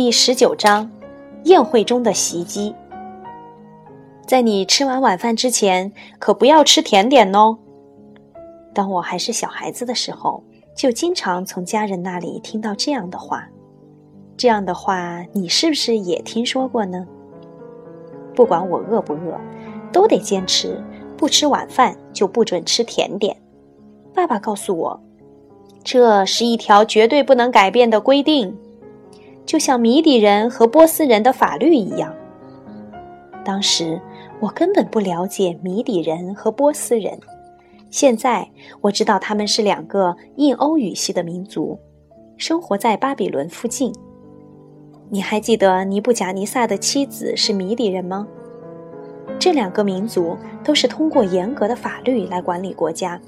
第十九章：宴会中的袭击。在你吃完晚饭之前，可不要吃甜点哦。当我还是小孩子的时候，就经常从家人那里听到这样的话。这样的话，你是不是也听说过呢？不管我饿不饿，都得坚持不吃晚饭就不准吃甜点。爸爸告诉我，这是一条绝对不能改变的规定。就像米底人和波斯人的法律一样。当时我根本不了解米底人和波斯人，现在我知道他们是两个印欧语系的民族，生活在巴比伦附近。你还记得尼布贾尼撒的妻子是米底人吗？这两个民族都是通过严格的法律来管理国家，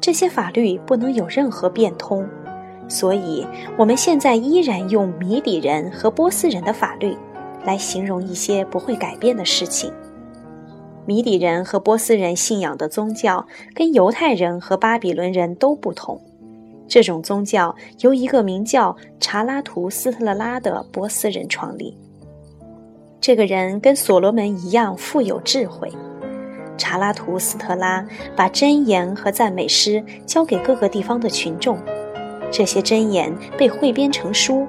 这些法律不能有任何变通。所以，我们现在依然用米底人和波斯人的法律来形容一些不会改变的事情。米底人和波斯人信仰的宗教跟犹太人和巴比伦人都不同。这种宗教由一个名叫查拉图斯特拉的波斯人创立。这个人跟所罗门一样富有智慧。查拉图斯特拉把箴言和赞美诗交给各个地方的群众。这些箴言被汇编成书。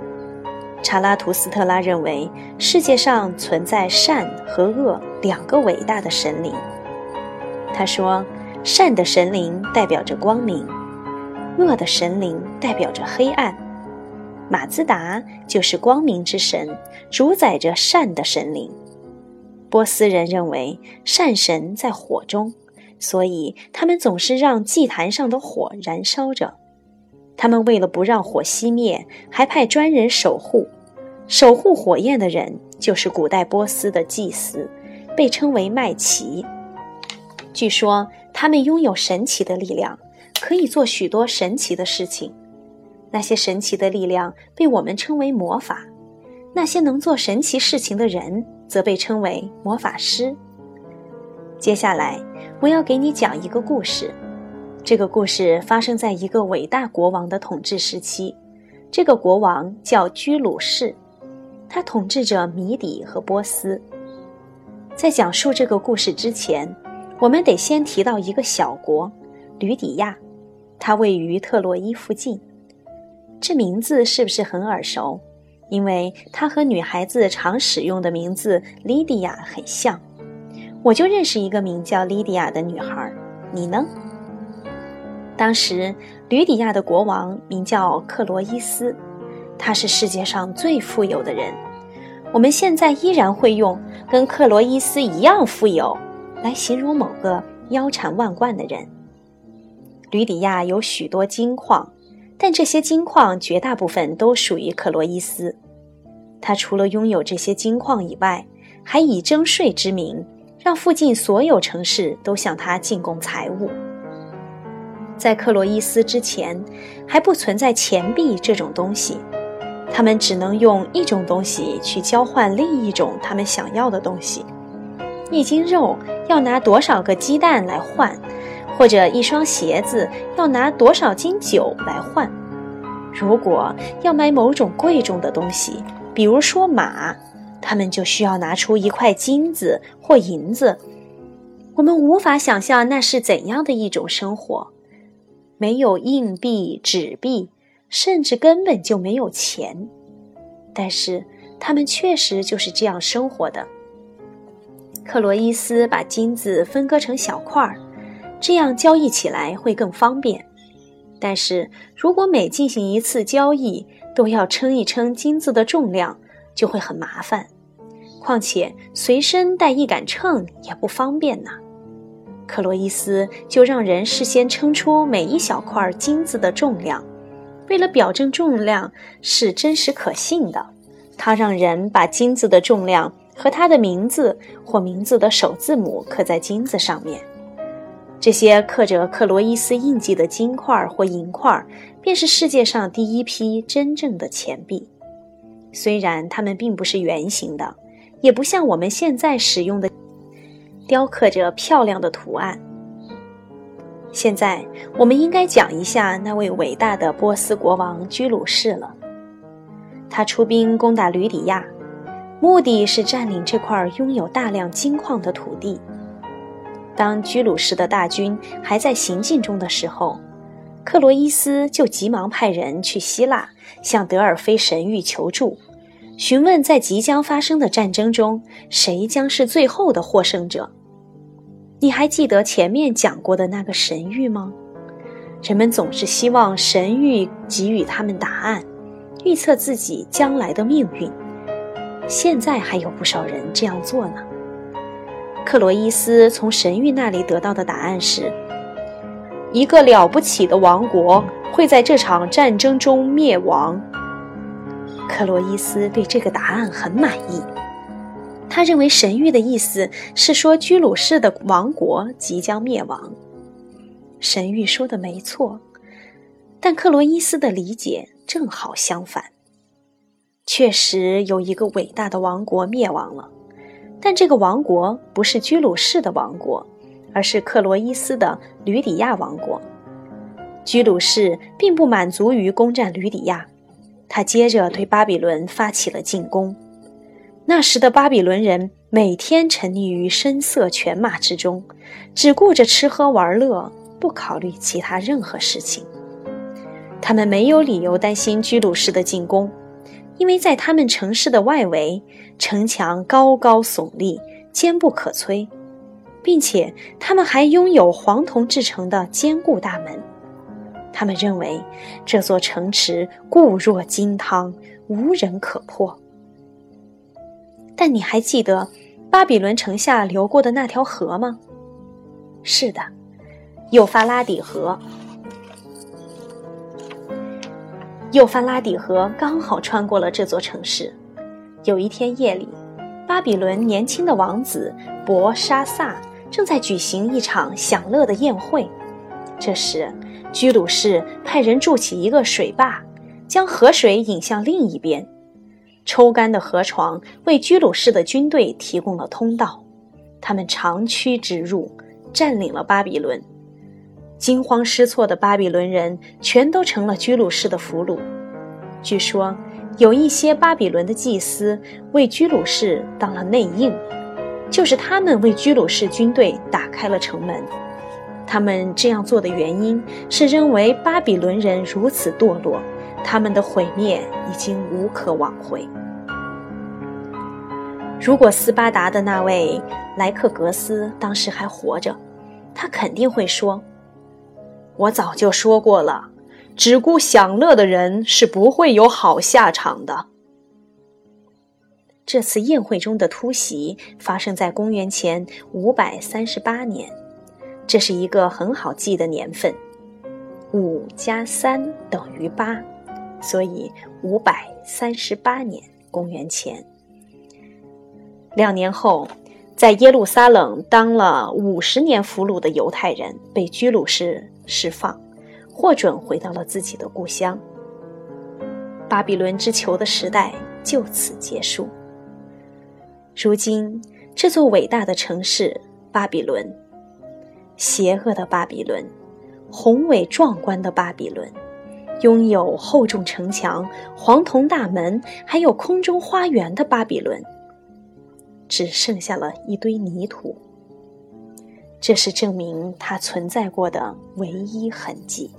查拉图斯特拉认为世界上存在善和恶两个伟大的神灵。他说，善的神灵代表着光明，恶的神灵代表着黑暗。马自达就是光明之神，主宰着善的神灵。波斯人认为善神在火中，所以他们总是让祭坛上的火燃烧着。他们为了不让火熄灭，还派专人守护。守护火焰的人就是古代波斯的祭司，被称为麦奇。据说他们拥有神奇的力量，可以做许多神奇的事情。那些神奇的力量被我们称为魔法。那些能做神奇事情的人则被称为魔法师。接下来，我要给你讲一个故事。这个故事发生在一个伟大国王的统治时期，这个国王叫居鲁士，他统治着米底和波斯。在讲述这个故事之前，我们得先提到一个小国——吕底亚，它位于特洛伊附近。这名字是不是很耳熟？因为它和女孩子常使用的名字莉迪亚很像。我就认识一个名叫莉迪亚的女孩，你呢？当时，吕底亚的国王名叫克罗伊斯，他是世界上最富有的人。我们现在依然会用“跟克罗伊斯一样富有”来形容某个腰缠万贯的人。吕底亚有许多金矿，但这些金矿绝大部分都属于克罗伊斯。他除了拥有这些金矿以外，还以征税之名，让附近所有城市都向他进贡财物。在克洛伊斯之前，还不存在钱币这种东西，他们只能用一种东西去交换另一种他们想要的东西。一斤肉要拿多少个鸡蛋来换，或者一双鞋子要拿多少斤酒来换。如果要买某种贵重的东西，比如说马，他们就需要拿出一块金子或银子。我们无法想象那是怎样的一种生活。没有硬币、纸币，甚至根本就没有钱，但是他们确实就是这样生活的。克罗伊斯把金子分割成小块儿，这样交易起来会更方便。但是如果每进行一次交易都要称一称金子的重量，就会很麻烦。况且随身带一杆秤也不方便呢。克洛伊斯就让人事先称出每一小块金子的重量，为了表证重量是真实可信的，他让人把金子的重量和他的名字或名字的首字母刻在金子上面。这些刻着克洛伊斯印记的金块或银块，便是世界上第一批真正的钱币。虽然它们并不是圆形的，也不像我们现在使用的。雕刻着漂亮的图案。现在，我们应该讲一下那位伟大的波斯国王居鲁士了。他出兵攻打吕底亚，目的是占领这块拥有大量金矿的土地。当居鲁士的大军还在行进中的时候，克罗伊斯就急忙派人去希腊向德尔菲神谕求助，询问在即将发生的战争中谁将是最后的获胜者。你还记得前面讲过的那个神谕吗？人们总是希望神谕给予他们答案，预测自己将来的命运。现在还有不少人这样做呢。克罗伊斯从神谕那里得到的答案是：一个了不起的王国会在这场战争中灭亡。克罗伊斯对这个答案很满意。他认为神谕的意思是说居鲁士的王国即将灭亡。神谕说的没错，但克罗伊斯的理解正好相反。确实有一个伟大的王国灭亡了，但这个王国不是居鲁士的王国，而是克罗伊斯的吕底亚王国。居鲁士并不满足于攻占吕底亚，他接着对巴比伦发起了进攻。那时的巴比伦人每天沉溺于声色犬马之中，只顾着吃喝玩乐，不考虑其他任何事情。他们没有理由担心居鲁士的进攻，因为在他们城市的外围，城墙高高耸立，坚不可摧，并且他们还拥有黄铜制成的坚固大门。他们认为这座城池固若金汤，无人可破。但你还记得巴比伦城下流过的那条河吗？是的，幼发拉底河。幼发拉底河刚好穿过了这座城市。有一天夜里，巴比伦年轻的王子博沙萨正在举行一场享乐的宴会。这时，居鲁士派人筑起一个水坝，将河水引向另一边。抽干的河床为居鲁士的军队提供了通道，他们长驱直入，占领了巴比伦。惊慌失措的巴比伦人全都成了居鲁士的俘虏。据说，有一些巴比伦的祭司为居鲁士当了内应，就是他们为居鲁士军队打开了城门。他们这样做的原因是认为巴比伦人如此堕落。他们的毁灭已经无可挽回。如果斯巴达的那位莱克格斯当时还活着，他肯定会说：“我早就说过了，只顾享乐的人是不会有好下场的。”这次宴会中的突袭发生在公元前五百三十八年，这是一个很好记的年份，五加三等于八。所以，五百三十八年（公元前），两年后，在耶路撒冷当了五十年俘虏的犹太人被居鲁士释放，获准回到了自己的故乡。巴比伦之囚的时代就此结束。如今，这座伟大的城市——巴比伦，邪恶的巴比伦，宏伟壮观的巴比伦。拥有厚重城墙、黄铜大门，还有空中花园的巴比伦，只剩下了一堆泥土。这是证明它存在过的唯一痕迹。